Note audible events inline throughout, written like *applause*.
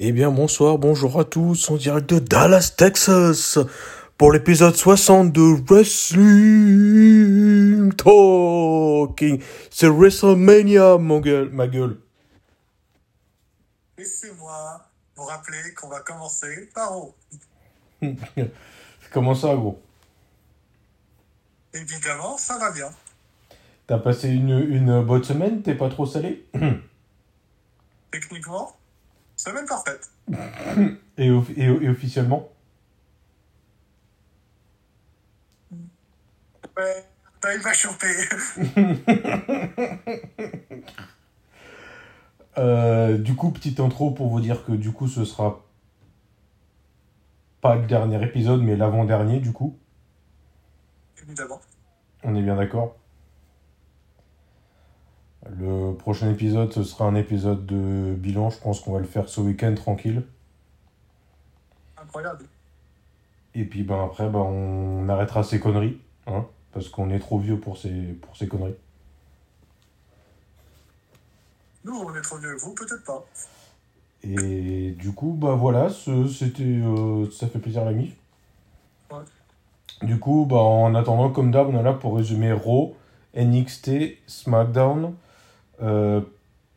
Eh bien, bonsoir, bonjour à tous, en direct de Dallas, Texas, pour l'épisode 60 de Wrestling Talking. C'est WrestleMania, mon gueule, ma gueule. Laissez-moi vous rappeler qu'on va commencer par O. *laughs* Comment ça, gros Évidemment, ça va bien. T'as passé une, une bonne semaine? T'es pas trop salé? *clears throat* Techniquement, semaine parfaite. *coughs* et, et, et officiellement Ouais, il va choper. Euh, du coup, petite intro pour vous dire que du coup, ce sera pas le dernier épisode, mais l'avant-dernier, du coup. Évidemment. On est bien d'accord? Le prochain épisode, ce sera un épisode de bilan. Je pense qu'on va le faire ce week-end tranquille. Incroyable. Et puis ben, après, ben, on arrêtera ces conneries. Hein, parce qu'on est trop vieux pour ces, pour ces conneries. Nous, on est trop vieux. Vous, peut-être pas. Et du coup, bah voilà, ce- c'était, euh, ça fait plaisir à la mif. Ouais. Du coup, bah, en attendant, comme d'hab, on est là pour résumer Raw, NXT, SmackDown, euh,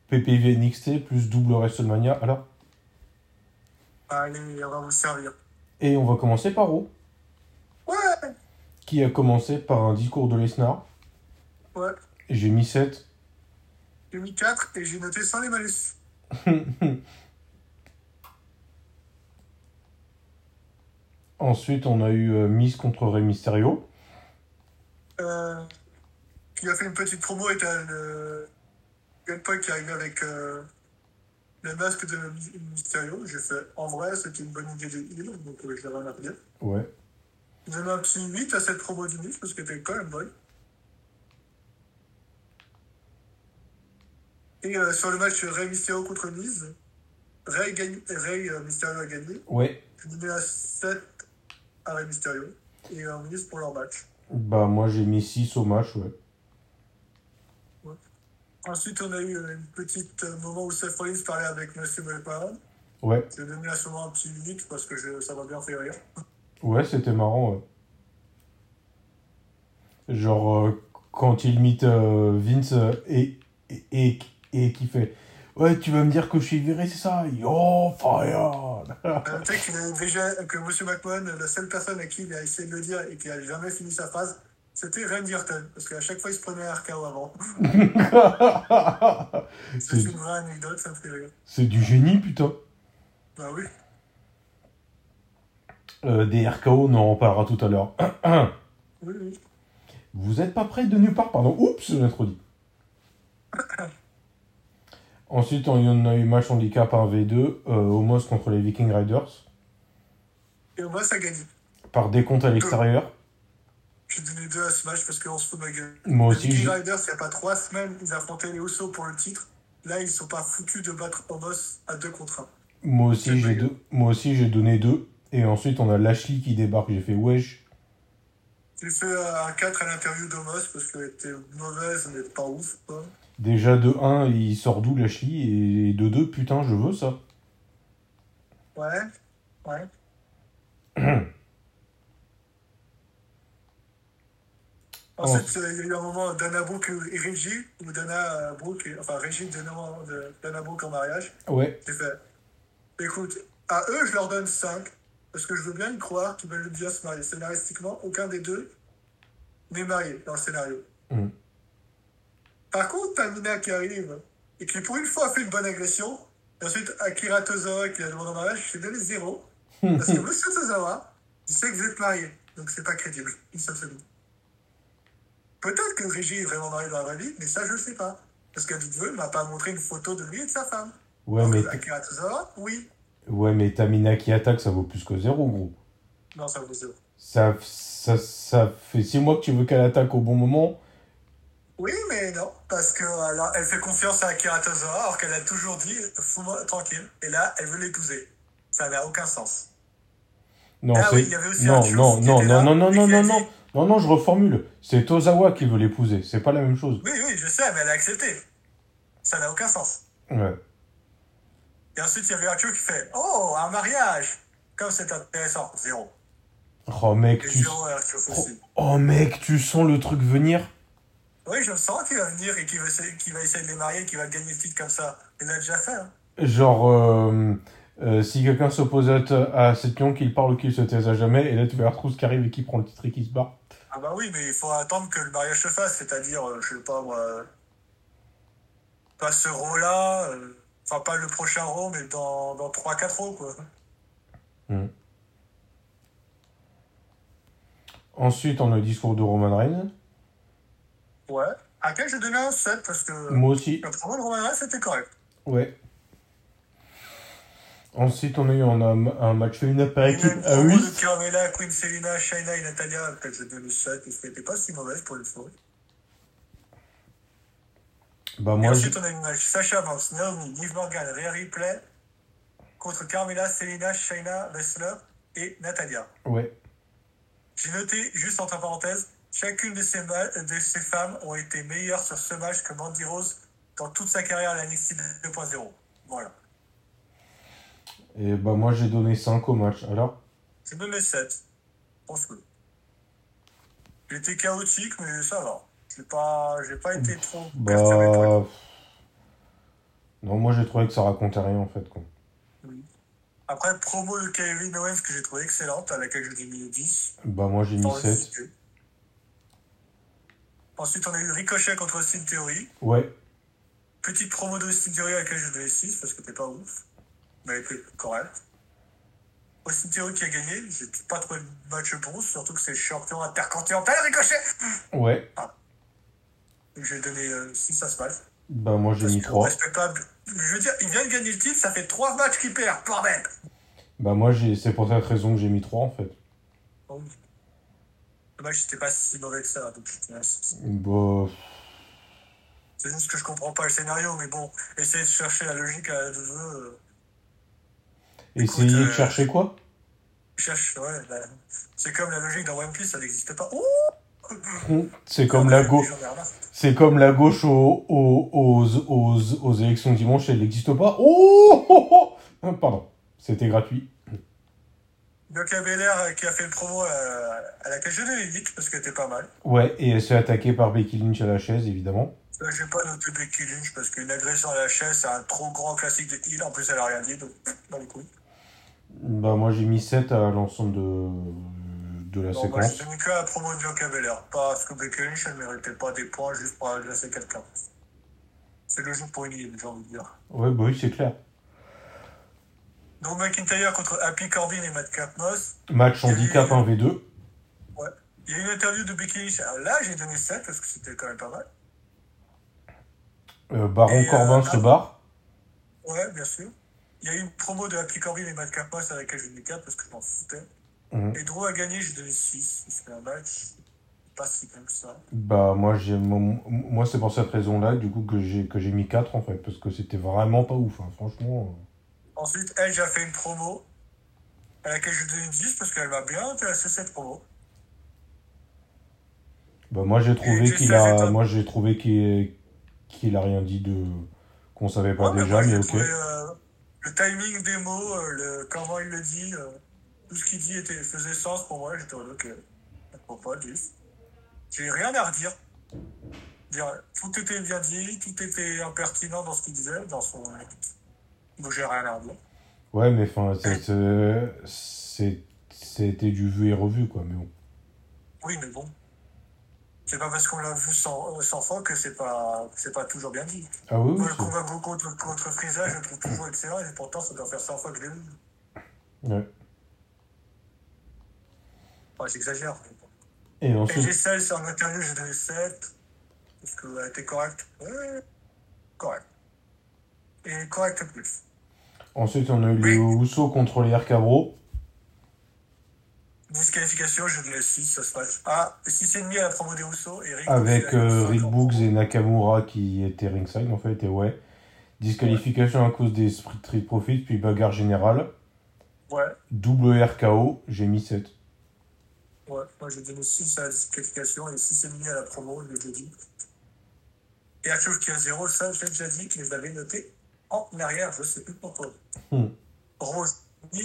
PPV NXT, plus double WrestleMania. Alors, Allez, on va vous servir. et on va commencer par Raw, Ouais, qui a commencé par un discours de Lesnar? ouais. J'ai mis 7. J'ai mis 4 et j'ai noté sans les malus. *laughs* Ensuite, on a eu euh, Miss contre Rey Mysterio. Euh, qui a fait une petite promo et t'as le Gunpoint qui est arrivé avec euh, le masque de My- Mysterio. J'ai fait, en vrai, c'était une bonne idée de heal, donc euh, je à redire. Ouais. J'ai donné un petit 8 à cette promo du Miss parce qu'elle était quand même bonne. Et euh, sur le match Rey Mysterio contre Miz, Rey, gagne, Rey euh, Mysterio a gagné. Ouais. J'ai donné un 7 à Rey Mysterio et un Miz pour leur match. Bah, moi, j'ai mis 6 au match, ouais. Ensuite, on a eu euh, une petite euh, moment où Seth Rollins parlait avec Monsieur McMahon. Ouais. J'ai donné à ce moment un petit 8 parce que je- ça m'a bien fait rire. Ouais, c'était marrant, ouais. Genre, euh, quand il imite euh, Vince euh, et, et, et, et qui fait Ouais, tu vas me dire que je suis viré, c'est ça? Yo, fire Euh, tu sais qu'il déjà, que Monsieur McMahon, la seule personne à qui il a essayé de le dire et qui a jamais fini sa phrase, c'était Randy Orton. Parce qu'à chaque fois, il se prenait un RKO avant. *laughs* C'est une vraie anecdote, ça me fait rire. c'est du génie, putain. Bah oui. Euh, des RKO, on en reparlera tout à l'heure. *clears throat* Oui, oui. Vous êtes pas prêts de nulle part, pardon. Oups, je l'ai trop dit. Ensuite, on a eu match handicap 1v2, euh, Homos contre les Viking Riders, Et moi, ça gagne. par décompte à l'extérieur. J'ai donné 2 à ce match parce qu'on se fout de ma gueule. Moi Les aussi, j'ai- Riders, il n'y a pas 3 semaines, ils affrontaient les Usos pour le titre. Là, ils sont pas foutus de battre Homos à 2 contre 1. Moi aussi, j'ai deux. Moi aussi, j'ai donné deux. Et ensuite, on a Lashley qui débarque. J'ai fait wesh. J'ai fait un 4 à l'interview d'Homos parce qu'elle était mauvaise, mais pas ouf. Quoi. Déjà de 1, il sort d'où Lashley? Et de 2, putain, je veux ça. Ouais, ouais. *clears throat* Ensuite, euh, il y a eu un moment Dana Brooke et Reggie, où Dana euh, Brooke, enfin Reggie de Dana Brooke en mariage. Ouais. J'ai fait, écoute, à eux, je leur donne 5, parce que je veux bien y croire qu'ils veulent bien se marier. Scénaristiquement, aucun des deux n'est marié dans le scénario. Mm. Par contre, Tamina qui arrive, et qui pour une fois a fait une bonne agression, et ensuite Akira Tozawa qui a demandé en mariage, je lui ai donné 0. Parce que Monsieur Tozawa, il sait que vous êtes marié, donc c'est pas crédible, une seule seconde. Peut-être que Régis est vraiment marié dans la vraie vie, mais ça je le sais pas. Parce que ne m'a pas montré une photo de lui et de sa femme. Ouais, Alors mais, que Akira Tozawa, oui. ouais, mais Tamina qui attaque, ça vaut plus que 0, gros. Non, ça vaut zéro. Ça, ça, ça fait 6 mois que tu veux qu'elle attaque au bon moment. Oui, mais non, parce que alors, elle fait confiance à Akira Tozawa, alors qu'elle a toujours dit fous-moi tranquille. Et là, elle veut l'épouser. Ça n'a aucun sens. Non, Ah c'est- oui, il y avait aussi non, un non, non, non, non, non, non, non, non, non, non, je reformule. C'est Tozawa qui veut l'épouser. C'est pas la même chose. Oui, oui, je sais, mais elle a accepté. Ça n'a aucun sens. Ouais. Et ensuite, il y avait Arthur qui fait Oh, un mariage Comme c'est intéressant. Zéro. Oh mec, Et tu... zéro oh, oh, mec, tu sens le truc venir? Oui, je sens qu'il va venir et qu'il va, essayer- qu'il va essayer de les marier qu'il va gagner le titre comme ça. Il l'a déjà fait. Hein. Genre, euh, euh, si quelqu'un s'oppose à, cette lion, qu'il parle ou qu'il se taise à jamais, et là tu vois Artrousse qui arrive et qui prend le titre et qui se barre. Ah bah oui, mais il faut attendre que le mariage se fasse, c'est-à-dire, euh, je sais pas moi, pas ce Raw-là, euh, enfin pas le prochain Raw, mais dans, dans 3-4 Raw, quoi. Ensuite, on a le discours de Roman Reigns. Ouais. À quel j'ai donné un 7 parce que Moi aussi. le promo de Roman Reigns c'était correct. Ouais. Ensuite, on a eu on a un, un match féminin par équipe à promo 8. de Carmella, Queen Selina, Shayna et Natalia, peut-être j'ai donné 7 parce qu'elle était pas si mauvaise pour une fois. Bah, Et ensuite, on a une match Sacha Banks, Naomi, Liv Morgan, Rhea Ripley contre Carmella, Selina, Shayna Baszler et Natalia. j'ai- ouais. J'ai noté, juste entre parenthèses, chacune de ces, de ces femmes ont été meilleures sur ce match que Mandy Rose dans toute sa carrière à la NXT 2.0. Voilà. Et bah, moi, j'ai donné 5 au match. Alors? Je donne 7. Je pense que. Il était chaotique, mais ça va. J'ai pas, j'ai pas été trop perturbé. Bah. Non, moi, j'ai trouvé que ça racontait rien en fait. Quoi. Après, promo de Kevin Owens que j'ai trouvé excellente, à laquelle j'ai mis 10. Bah, moi, j'ai mis sans 7. hésiter. Ensuite, on a eu Ricochet contre Austin Theory. Ouais. Petite promo d'Austin Theory à laquelle j'ai donné 6 parce que t'es pas ouf. Mais elle était correcte. Austin Theory qui a gagné, j'ai pas trouvé le match bon, surtout que c'est champion intercontinental Ricochet. Ouais. Donc j'ai donné 6 à ce match. Bah, moi, j'ai mis que 3. respectable. Je veux dire, il vient de gagner le titre, ça fait 3 matchs qu'il perd, bordel Bah, moi, j'ai... c'est pour cette raison que j'ai mis 3 en fait. Bon. Le match c'était pas si mauvais que ça, donc je. Bah. C'est juste que je comprends pas le scénario, mais bon, essayer de chercher la logique à deux jeux. Essayez de euh, chercher quoi? Cherche, ouais, bah, c'est comme la logique dans One Piece, ça n'existe pas. Ouh C'est comme la gauche. C'est comme la gauche aux, aux, aux, aux, aux élections dimanche, elle n'existe pas. Oh, oh, oh Ah, Pardon, c'était gratuit. Bianca Belair euh, qui a fait le promo euh, à laquelle je donné 8 parce qu'elle était pas mal. Ouais, et elle se fait attaquer par Becky Lynch à la chaise, évidemment. Là, j'ai pas noté Becky Lynch parce qu'une agression à la chaise, c'est un trop grand classique de heal. En plus, elle a rien dit, donc dans les couilles. Bah, moi j'ai mis 7 à l'ensemble de, de la Non, moi, séquence. j'ai mis que la promo de Belair. Parce que Becky Lynch, elle méritait pas des points juste pour agresser quelqu'un. C'est logique pour une heal, j'ai envie de dire. Ouais, bah oui, c'est clair. Drew McIntyre contre Happy Corbin et Matt Moss. Match handicap 1v2. Il y a eu une interview de Becky Lynch. Alors là, j'ai donné 7 parce que c'était quand même pas mal. Euh, Baron Et, euh, Corbin se barre. Ouais, bien sûr. Il y a eu une promo de Happy Corbin et Matt Moss à laquelle j'ai mis 4 parce que je m'en foutais. Mhm. Et Drew a gagné, j'ai donné 6. C'était un match pas si bien que ça. Bah, moi, j'ai, moi c'est pour cette raison-là, du coup, que j'ai, que j'ai mis 4 en fait, parce que c'était vraiment pas ouf, hein, franchement. Ensuite, elle, j'ai fait une promo à laquelle j'ai donné 10 parce qu'elle m'a bien intéressé cette promo. Bah, moi j'ai trouvé qu'il a, moi j'ai trouvé qu'il, qu'il a rien dit de, qu'on savait pas Ouais, mais déjà, moi, mais j'ai ok. trouvé, euh, le timing des mots, euh, le, comment il le dit, euh, tout ce qu'il dit était, faisait sens pour moi. J'étais en mode, ok, pourquoi pas 10 J'ai rien à redire. Dire, tout était bien dit, tout était impertinent dans ce qu'il disait, dans son. Donc j'ai rien à redire. Ouais, mais enfin, c'était du vu et revu, quoi, mais bon. Oui, mais bon. C'est pas parce qu'on l'a vu 100, 100 fois que c'est pas, c'est pas toujours bien dit. Ah oui, oui, Moi, le c'est- combat contre, contre Frieza, je le trouve toujours excellent et pourtant ça doit faire 100 fois que je l'ai vu. ouais. Ouais, j'exagère. Et Et ensuite, j'ai 16 en interview, j'ai donné 7. Parce qu'elle était correcte. Ouais, correct? Et correct plus. ensuite, on a eu les Usos contre les RK-Bro. Disqualification, j'ai donné 6 ça se match. Ah, 6,5 à la promo des Rousseau et Rick Avec euh, Rick Boogs. Boogs et Nakamura qui étaient ringside, en fait, et ouais. Disqualification à cause des Street Profits, puis bagarre générale. Ouais, Double RKO, j'ai mis 7. ouais. Moi j'ai donné 6 à la disqualification et 6,5 à la promo, je déjà dit. Et à chose qui a 0, ça, je l'ai déjà dit, que je l'avais noté. en arrière, je sais plus pourquoi. Hmm. Rose, on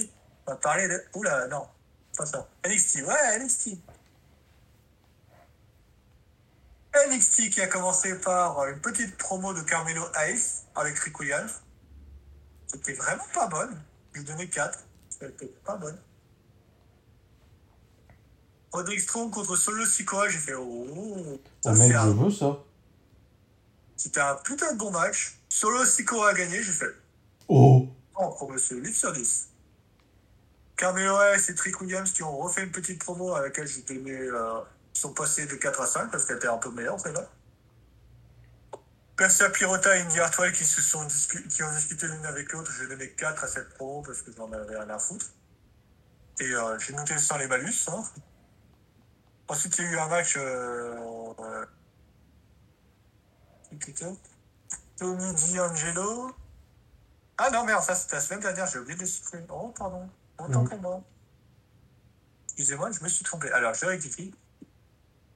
va parler de. Oula, non, ça. NXT, ouais, NXT. NXT qui a commencé par une petite promo de Carmelo Hayes avec Rick Williams. C'était vraiment pas bonne. Je lui donnais 4. C'était pas bonne. Roderick Strong contre Solo Sikoa, j'ai fait oh. Oh mec, je veux ça. C'était un putain de bon match. Solo Sikoa a gagné, j'ai fait Oh. oh, promotion 8 sur 10. Carmelo Hayes et Trick Williams qui ont refait une petite promo à laquelle j'ai donné. Euh, sont passés de 4 à 5 parce qu'elle était un peu meilleure celle-là. Persia Pirota et Indy Hartwell qui, se sont qui ont discuté l'une avec l'autre, j'ai donné 4 à cette promo parce que j'en avais rien à foutre. Et euh, j'ai noté sans les malus. Hein. Ensuite, il y a eu un match. Euh, Tony D'Angelo. Ah non, merde, ça c'était la semaine dernière, j'ai oublié de le supprimer. Oh, pardon. Moi. Excusez-moi, je me suis trompé. Alors, je rectifie.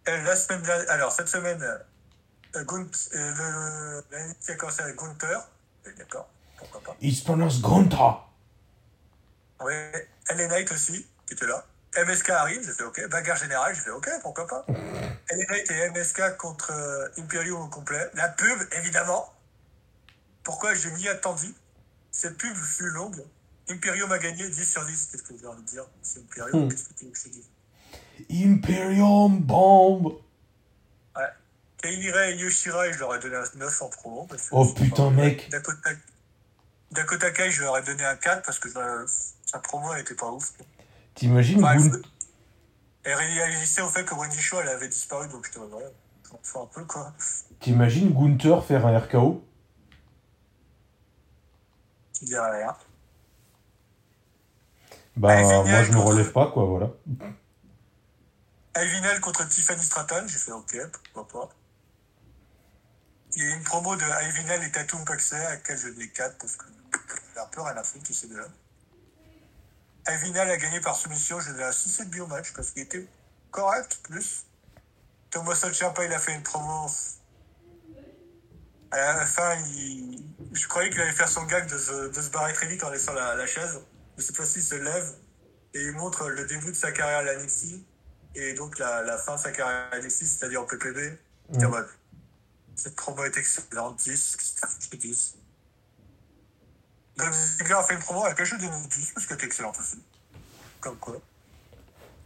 Euh, La semaine alors cette semaine, euh, Gunt, euh, le, l'année qui a commencé avec Gunther. Oui, D'accord, pourquoi pas. It's pronounced Gonta. Ouais, LA Knight aussi, qui était là. MSK arrive, j'ai fait OK. Bagarre générale, j'ai fait OK, pourquoi pas. *laughs* LA Knight et MSK contre euh, Imperium au complet. La pub, évidemment. Pourquoi je m'y attendu? Cette pub fut longue. Imperium a gagné 10 sur 10. Qu'est-ce que envie de dire C'est Imperium, Hmm. qu'est-ce que tu veux que je dise Imperium Bomb. Ouais. Ray et Yoshira, je leur ai donné un 9 en promo. Parce que Oh putain, mec. Dakota, Dakota Kai, je leur ai donné un 4 parce que euh, sa promo, elle était pas ouf. T'imagines Enfin, elle, réalisait au fait que Wendy Shaw, elle avait disparu, donc j'étais ouais, j'en fais un peu quoi. T'imagines Gunther faire un RKO Il dirait rien. Génial, moi je me contre- relève pas quoi, voilà. Ivinel contre Tiffany Stratton, j'ai fait ok, pourquoi pas. Il y a une promo de Ivinel et Tatum Paxer à laquelle je donne 4 parce que j'ai un peu rien à foutre tous ces deux-là. Ivinel a gagné par soumission, je donne un 6-7 biomatch parce qu'il était correct, plus. Thomas Ciampa, il a fait une promo. À la fin, il... je croyais qu'il allait faire son gag de se, de se barrer très vite en laissant la, la chaise. Mais cette fois-ci, il se lève et il montre le début de sa carrière à la NXT et donc la, la fin de sa carrière à NXT, c'est-à-dire en PPB. J'étais en Mm. mode, cette promo est excellente, 10, qu'est-ce que je dis Dolph Ziggler a fait une promo à laquelle je donne 10 parce qu'elle était excellente aussi. Comme quoi.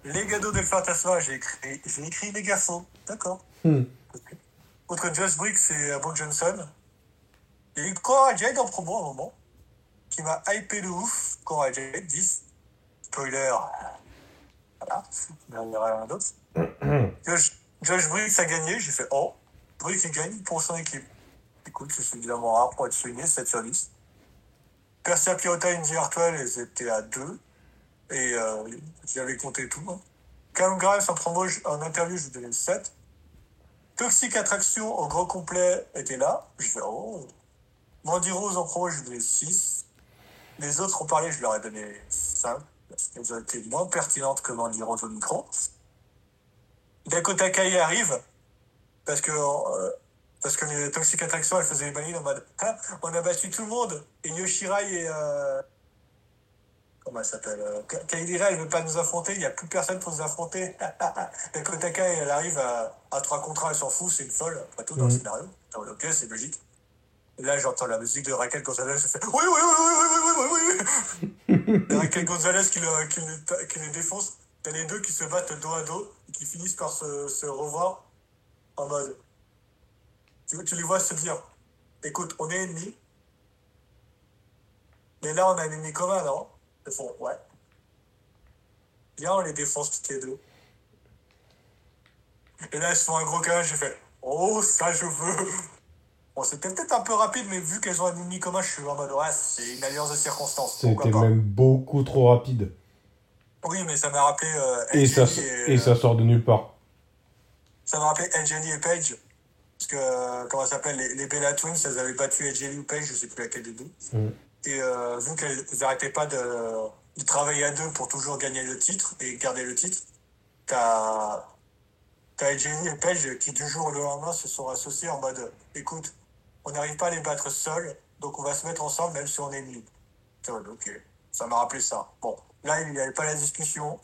Legado del Fantasma, j'ai écrit, j'ai écrit Legafo. D'accord. Hmm. Contre Josh Briggs et Brooke Johnson. Il y a eu Cora Jade en promo à un moment, qui m'a hypé de ouf. Cora Jade, 10. Spoiler. Voilà, rien d'autre. Josh, Josh Briggs a gagné, j'ai fait oh. Briggs il gagne pour son équipe. Écoute, c'est évidemment rare pour être souligné, 7 sur 10. Persia Pirota et Indy Hartwell, elles étaient à 2. Et euh, j'avais compté tout. Hein. Cam Grimes en en interview, je lui donnais 7. Toxic Attraction au gros complet était là. Je fais oh. Mandy Rose en promo, je lui donnais 6. Les autres ont parlé, je leur ai donné 5. Parce qu'elles ont été moins pertinentes que Mandy Rose au micro. Dakota Kai arrive. Parce que, euh, parce que les Toxic Attraction, elles faisaient les malines en mode Ah, on a battu tout le monde. Et Yoshirai et. Euh, comment elle s'appelle euh, Ka- Kylie Ray, elle veut pas nous affronter. Il n'y a plus personne pour nous affronter. *laughs* Dakota Kai, elle arrive à, à 3 contre 1, elle s'en fout, c'est une folle. Après tout, dans le Mhm. scénario. Ah ouais, Ok, c'est logique. Là, j'entends la musique de Raquel Gonzalez, je fais oui, oui, oui, oui, oui, oui, oui, oui. *laughs* Raquel Gonzalez qui, le, qui, les défonce. T'as les deux qui se battent dos à dos et qui finissent par se, se revoir en mode. Tu, tu les vois se dire écoute, on est ennemis, mais là, on a un ennemi commun, non? Ils font ouais. Là, on les défonce toutes les deux. Et là, ils se font un gros câlin, j'ai fait oh, ça, je veux Bon, c'était peut-être un peu rapide, mais vu qu'elles ont un ennemi commun, je suis en mode Ouais, c'est une alliance de circonstances. C'était même beaucoup trop rapide. Oui, mais ça m'a rappelé. Euh, Et ça, et ça sort de nulle part. Ça m'a rappelé Angeli et Page. Parce que, euh, comment ça s'appelle, les, les Bella Twins, elles avaient battu Angeli ou Page, je sais plus laquelle des deux. Mm. Et euh, vu qu'elles n'arrêtaient pas de, de travailler à deux pour toujours gagner le titre et garder le titre, t'as t'as Angeli et Page qui du jour au lendemain se sont associés en mode écoute, on n'arrive pas à les battre seuls, donc on va se mettre ensemble même si on est ennemis. Ok, ça m'a rappelé ça. Bon, là, il n'y avait pas la discussion,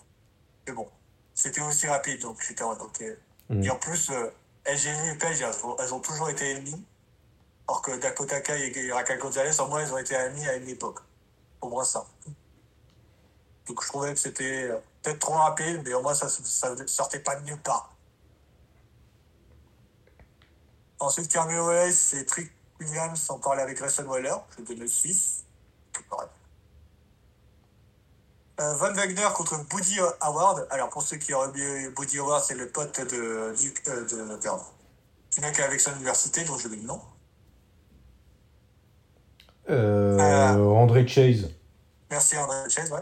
mais bon, c'était aussi rapide, donc j'étais en ok. Mm. Et en plus, euh, LGN et Page, elles, ont- elles ont toujours été ennemies, alors que Dakota Kai et Raquel Gonzalez, au moins, elles ont été amies à une époque. Au moins ça. Donc je trouvais que c'était euh, peut-être trop rapide, mais au moins ça, ça sortait pas de nulle part. Ensuite, Carmelo Hayes et Trick Williams ont parlé avec Grayson Waller, je vais donner 6. Correct. Euh, Van Wagner contre Buddy Howard. Alors, pour ceux qui auraient oublié, Buddy Howard, c'est le pote de, du, euh, de, pardon, du mec avec son université, dont je vais le nom. Euh, Ah. André Chase. Merci André Chase, ouais.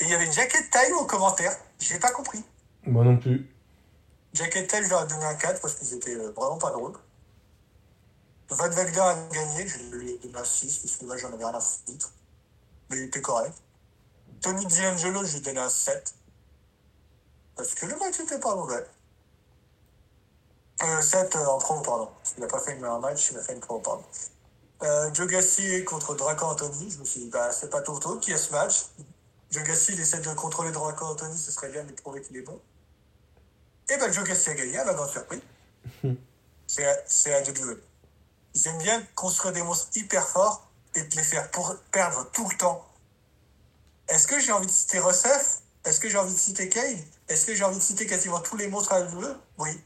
Et il y avait une jacket taille au commentaire. J'ai pas compris. Moi non plus. Jacket taille, je leur ai donné un 4 parce qu'ils étaient euh, vraiment pas drôles. Van Wagner a gagné, je lui ai donné un 6 parce que là, j'en avais rien à foutre. Mais il était correct. Tony D'Angelo, je lui ai donné un 7. Parce que le match était pas mauvais. Euh, 7 euh, en promo, pardon. Il n'a pas fait meilleure match, il a fait une promo, pardon. Euh, Joe Gassi contre Draco Anthony. Je me suis dit, bah, c'est pas Toto qui a ce match. Joe Gassi, il essaie de contrôler Draco Anthony, ce serait bien de prouver qu'il est bon. Et ben, Joe Gassi a gagné, à la grande surprise. *laughs* c'est à- c'est à WWE. Ils aiment bien construire des monstres hyper forts et de les faire pour perdre tout le temps. Est-ce que j'ai envie de citer Rusev? Est-ce que j'ai envie de citer Kane? Est-ce que j'ai envie de citer quasiment tous les monstres à WWE Oui.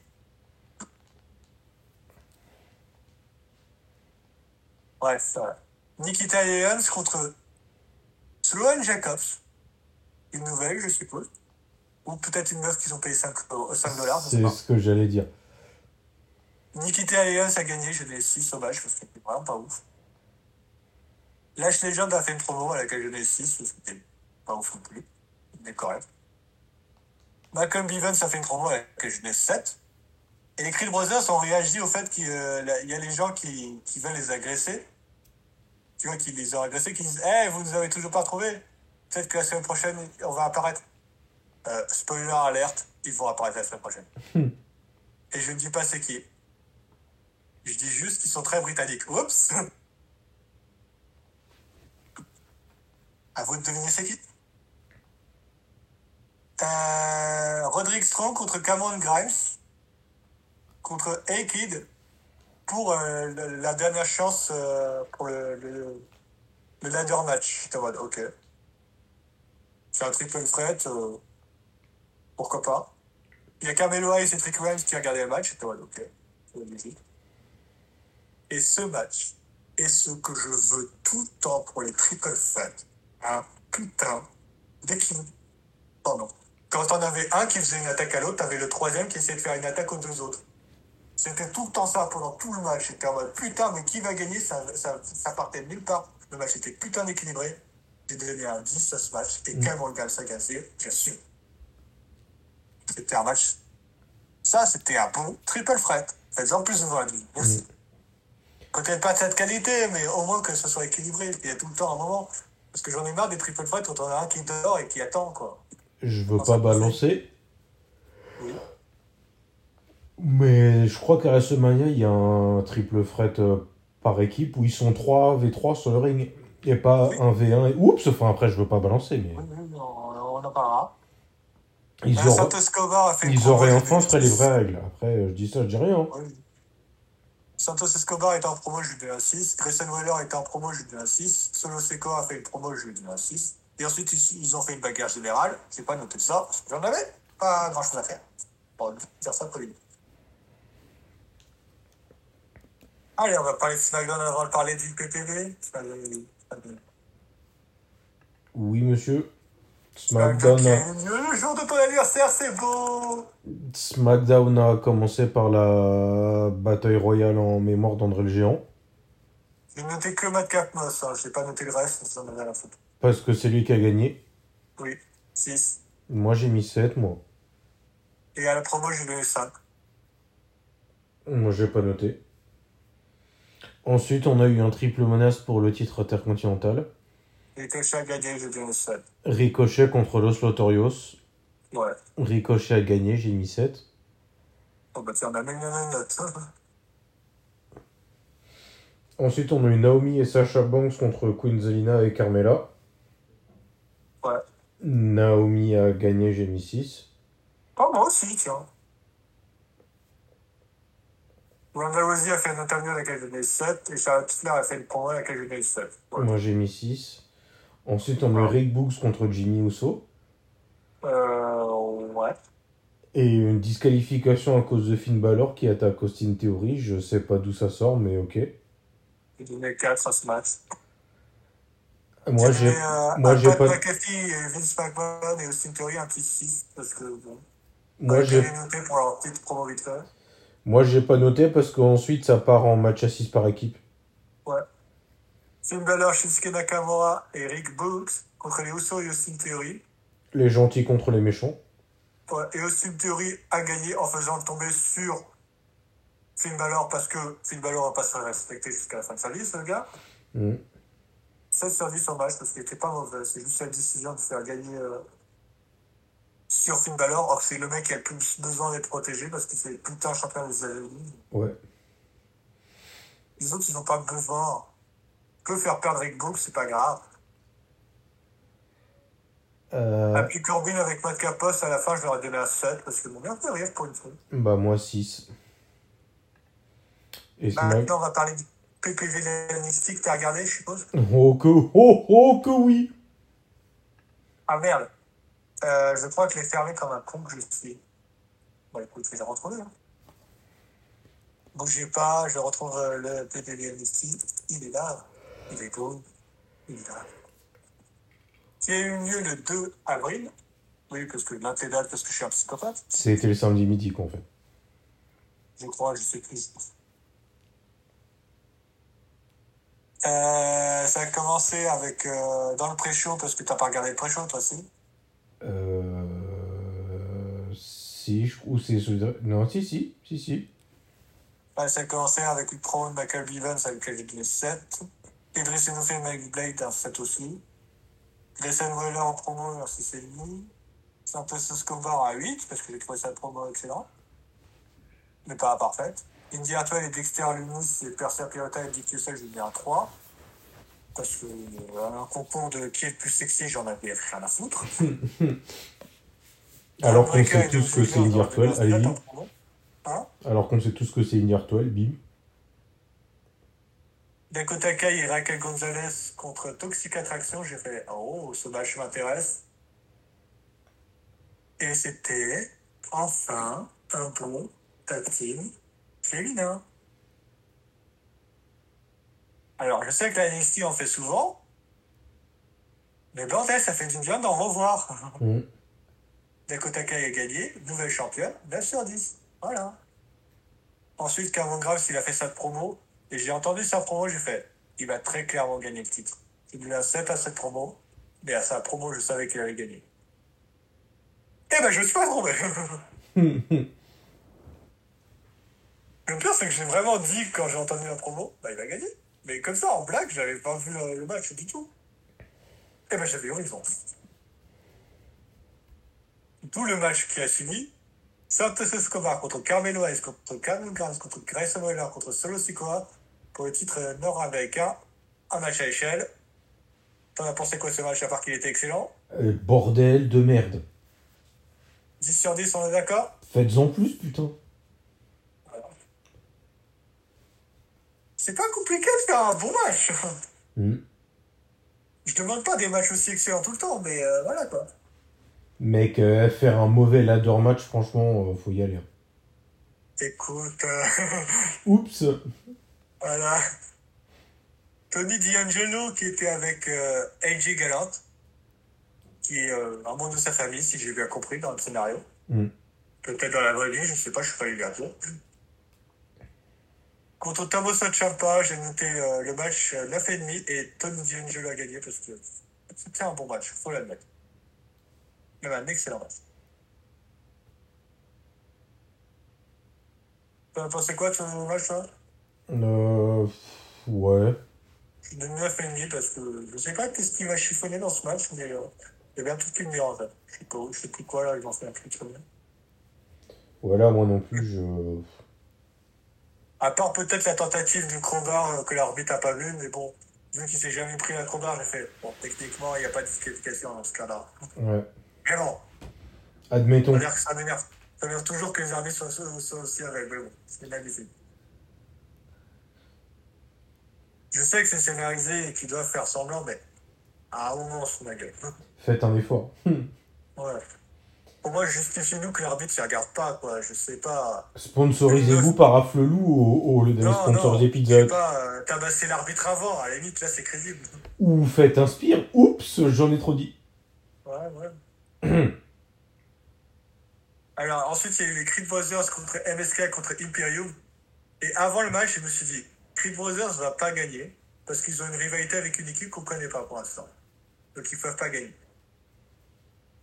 Bref. Nikita Lyons contre Sloan Jacobs. Une nouvelle, je suppose. Ou peut-être une meuf qui ont payé 5, euh, 5 dollars, C'est ce que j'allais dire. Nikita Lyons a gagné, j'ai des 6 sauvages parce que c'était vraiment pas ouf. Lash Legend a fait une promo à laquelle j'ai des 6 parce que c'était pas ouf non plus. Mais correct. Malcolm Bivens a fait une promo à laquelle j'ai des 7. Et les Creed Brothers ont réagi au fait qu'il euh, y a les gens qui, qui veulent les agresser. Tu vois, qui les ont agressés, qui disent Eh, vous nous avez toujours pas trouvé Peut-être que la semaine prochaine, on va apparaître. Euh, spoiler alerte, ils vont apparaître la semaine prochaine. Et je ne dis pas c'est qui. Je dis juste qu'ils sont très britanniques. Oups À vous de deviner c'est qui. Euh, Roderick Strong contre Cameron Grimes. Contre A-Kid. Pour euh, la dernière chance euh, pour le, le, ladder match. Ok. C'est un triple threat. pourquoi pas. Il y a Carmelo Hayes et Trick Williams qui a regardé le match. J'étais en mode, ok. Et ce match est ce que je veux tout le temps pour les triple threats. Un putain d'équilibre. Pardon. Quand on avait un qui faisait une attaque à l'autre, t'avais le troisième qui essayait de faire une attaque aux deux autres. C'était tout le temps ça pendant tout le match. C'était en mode putain, mais qui va gagner? Ça, ça, ça partait de nulle part. Le match était putain équilibré. J'ai donné un 10 à ce match. Et Mm. Cameron Grimes a gagné, bien sûr. C'était un match. Ça, c'était un bon triple threat. Faites-en plus devant la vie. Merci. Peut-être pas de cette qualité, mais au moins que ce soit équilibré. Il y a tout le temps un moment. Parce que j'en ai marre des triple threats quand on a un qui dort et qui attend, quoi. Je veux pas balancer, Oui. mais je crois qu'à WrestleMania, il y a un triple fret euh, par équipe où ils sont 3 V3 sur le ring. Et pas Oui. un V1. Et... Oups, enfin après, je veux pas balancer, mais Oui, oui, on, on en parlera. ils, ils auraient enfin fait les vraies règles. Après, je dis ça, je dis rien. Oui. Santos Escobar était en promo, je lui ai donné un 6. Grayson Waller était en promo, je lui ai donné un 6. Solo Seco a fait une promo, je lui ai donné un 6. Et ensuite, ils, ont fait une bagarre générale. J'ai pas noté ça. J'en avais pas grand chose à faire. Bon, dire ça après lui. Allez, on va parler de SmackDown avant de parler du PPV. Oui, monsieur. SmackDown a... le jour de ton anniversaire, c'est beau SmackDown a commencé par la bataille royale en mémoire d'André le Géant. J'ai noté que Madcap Moss, hein. j'ai pas noté le reste, ça m'en a la faute. Parce que c'est lui qui a gagné. Oui, 6. Moi, j'ai mis 7, moi. Et à la promo, j'ai donné 5. Moi, j'ai pas noté. Ensuite, on a eu un triple menace pour le titre intercontinental. Et Ricochet a gagné, j'ai donné 7. Ricochet contre Los Lotorios. Ouais. Ricochet a gagné, j'ai mis 7. Oh bah tiens, on a même une note. Ensuite, on a eu Naomi et Sasha Banks contre Queen Zelina et Carmela. Ouais. Naomi a gagné, j'ai mis 6. Oh, moi aussi, tiens. Ronda Rousey a fait une interview à laquelle je mets 7 et Charlotte Flair a fait une promo à laquelle je mets 7. Ouais. Moi, j'ai mis 6. Ensuite, on a eu Rick Books contre Jimmy Uso. Euh, ouais. Et une disqualification à cause de Finn Balor qui attaque Austin Theory. Je sais pas d'où ça sort, mais ok. J'ai donné 4 à ce match. Moi, j'ai euh, moi, j'ai pas- McAfee et Vince McMahon et Austin Theory un petit 6 parce que bon. moi, euh, j'ai noté pour leur petite promo vite fait. moi, j'ai pas noté parce qu'ensuite, ça part en match à 6 par équipe. Finn Balor, Shinsuke Nakamura et Rick Books contre les Usos et Austin Theory. Les gentils contre les méchants. Ouais, et Austin Theory a gagné en faisant tomber sur Finn Balor parce que Finn Balor va pas se respecter jusqu'à la fin de sa vie, ce gars. Mm. 16 sur 10 en match parce qu'il était pas mauvais. C'est juste la décision de faire gagner euh, sur Finn Balor. Or, c'est le mec qui a le plus besoin d'être protégé parce que c'est le putain champion des États-Unis. Ouais. Les autres, ils n'ont pas besoin. Que faire perdre Rick Books, c'est pas grave. Euh, puis Corbin avec Matt Capos, à la fin, je leur ai donné un 7 parce que mon bien fait rire pour une fois. bah, moi, 6. Et Bah, maintenant, on va parler du PPV que t'as regardé, je suppose? Oh que, oh, oh que oui Ah merde. Euh, je crois que je l'ai fermé comme un con que je suis. Bon, écoute, je vais le retrouver. Hein. Bougez pas, je retrouve euh, le PPV NXT. Il est là. Est là. Qui a eu lieu le 2 avril. Oui, parce que l'un dates, parce que je suis un psychopathe. C'était le samedi midi qu'on fait. Je crois, je sais plus. Euh, ça a commencé avec euh, dans le pré-show parce que t'as pas regardé le pré-show toi aussi. Euh... Si, je... ou c'est... Non, si, si, si, si. Ouais, ça a commencé avec une promo de Michael Bivens avec lequel j'ai donné 7. Idris Enofe et Mike Blade un 7 aussi. Grayson Waller en promo à 6,5. Santos Escobar à 8 parce que j'ai trouvé sa promo excellente. Mais pas parfaite. Indy Hartwell et Dexter Lumis et Persia Pirota et Dick Yussel, j'ai mis un 3. Parce que euh, un concours de qui est le plus sexy, j'en avais rien à foutre. *laughs* Alors qu'on sait tous que c'est j'en avais allez-y. en. Hein? Alors qu'on sait tous que c'est une virtuelle, bim. Dakota Kai et Raquel Gonzalez contre Toxic Attraction, j'ai fait oh ce match m'intéresse. Et c'était enfin un bon tag team féminin. Alors je sais que la NXT en fait souvent, mais bordel, ça fait du bien d'en revoir. Mm. *laughs* Dakota Kai a gagné, nouvelle championne, 9 sur 10. Voilà. Ensuite, Cameron Graves, il a fait sa promo. Et j'ai entendu sa promo, j'ai fait, il va très clairement gagner le titre. J'ai donné un 7 à cette promo. Mais à sa promo, je savais qu'il allait gagner. Eh ben, je me suis pas trompé. *laughs* Le pire, c'est que j'ai vraiment dit, quand j'ai entendu la promo, bah, il va gagner. Mais comme ça, en blague, j'avais pas vu le, match du tout. Eh ben, j'avais raison. Tout le match qui a suivi, Santos Escobar contre Carmelo Hayes, contre Cameron Grimes, contre Grayson Waller, contre Solo Sikoa pour le titre nord-américain. Un match à échelle. T'en as pensé quoi ce match à part qu'il était excellent Euh, bordel de merde. 10 sur 10, on est d'accord Faites-en plus, putain. C'est pas compliqué de faire un bon match. Mm. Je demande pas des matchs aussi excellents tout le temps, mais euh, voilà quoi. Mec, euh, faire un mauvais ladder match, franchement, faut y aller. Écoute, euh, *laughs* Oups voilà. Tony D'Angelo qui était avec euh, AJ Gallant, qui est euh, un membre de sa famille, si j'ai bien compris dans le scénario. Mm. Peut-être dans la vraie vie, je sais pas, je suis pas allé bientôt. Contre Tommaso Ciampa, j'ai noté euh, le match euh, 9,5 et Tony D'Angelo a gagné parce que c'était un bon match, faut l'admettre. Même un excellent match. T'en as pensé quoi de ce match, toi? Euh... Ouais. Je donne 9,5 parce que je sais pas qu'est-ce qui va chiffonner dans ce match, mais euh, il y a bien tout qui me en fait. Je sais pas, je sais plus quoi là, ils m'en fait un plus très bien. Voilà, moi non plus, je... À part peut-être la tentative du crowbar euh, que l'arbitre n'a pas vu, mais bon, vu qu'il s'est jamais pris un crowbar, j'ai fait, bon, techniquement, il n'y a pas de disqualification dans ce cas-là. Ouais. Mais bon, Admettons. ça m'énerve. Toujours que les arbitres soient, aussi avec, mais bon, c'est magnifique. Je sais que c'est scénarisé et qu'ils doivent faire semblant, mais à un moment, on se fout de ma gueule. Faites un effort. *laughs* Ouais. Pour moi, justifie-nous que l'arbitre ne regarde pas, quoi. Je sais pas. Sponsorisez-vous par Afflelou au, au lieu de sponsoriser Pizza je Hut. sais pas, euh, tabasser l'arbitre avant, à la limite, là, c'est crédible. Ou faites un spire. Oups, j'en ai trop dit. Ouais, ouais. *clears throat* Alors, ensuite, il y a eu les Creed Brothers contre MSK contre Imperium. Et avant le match, je me suis dit, Creed Brothers va pas gagner, parce qu'ils ont une rivalité avec une équipe qu'on connaît pas pour l'instant. Donc, ils peuvent pas gagner.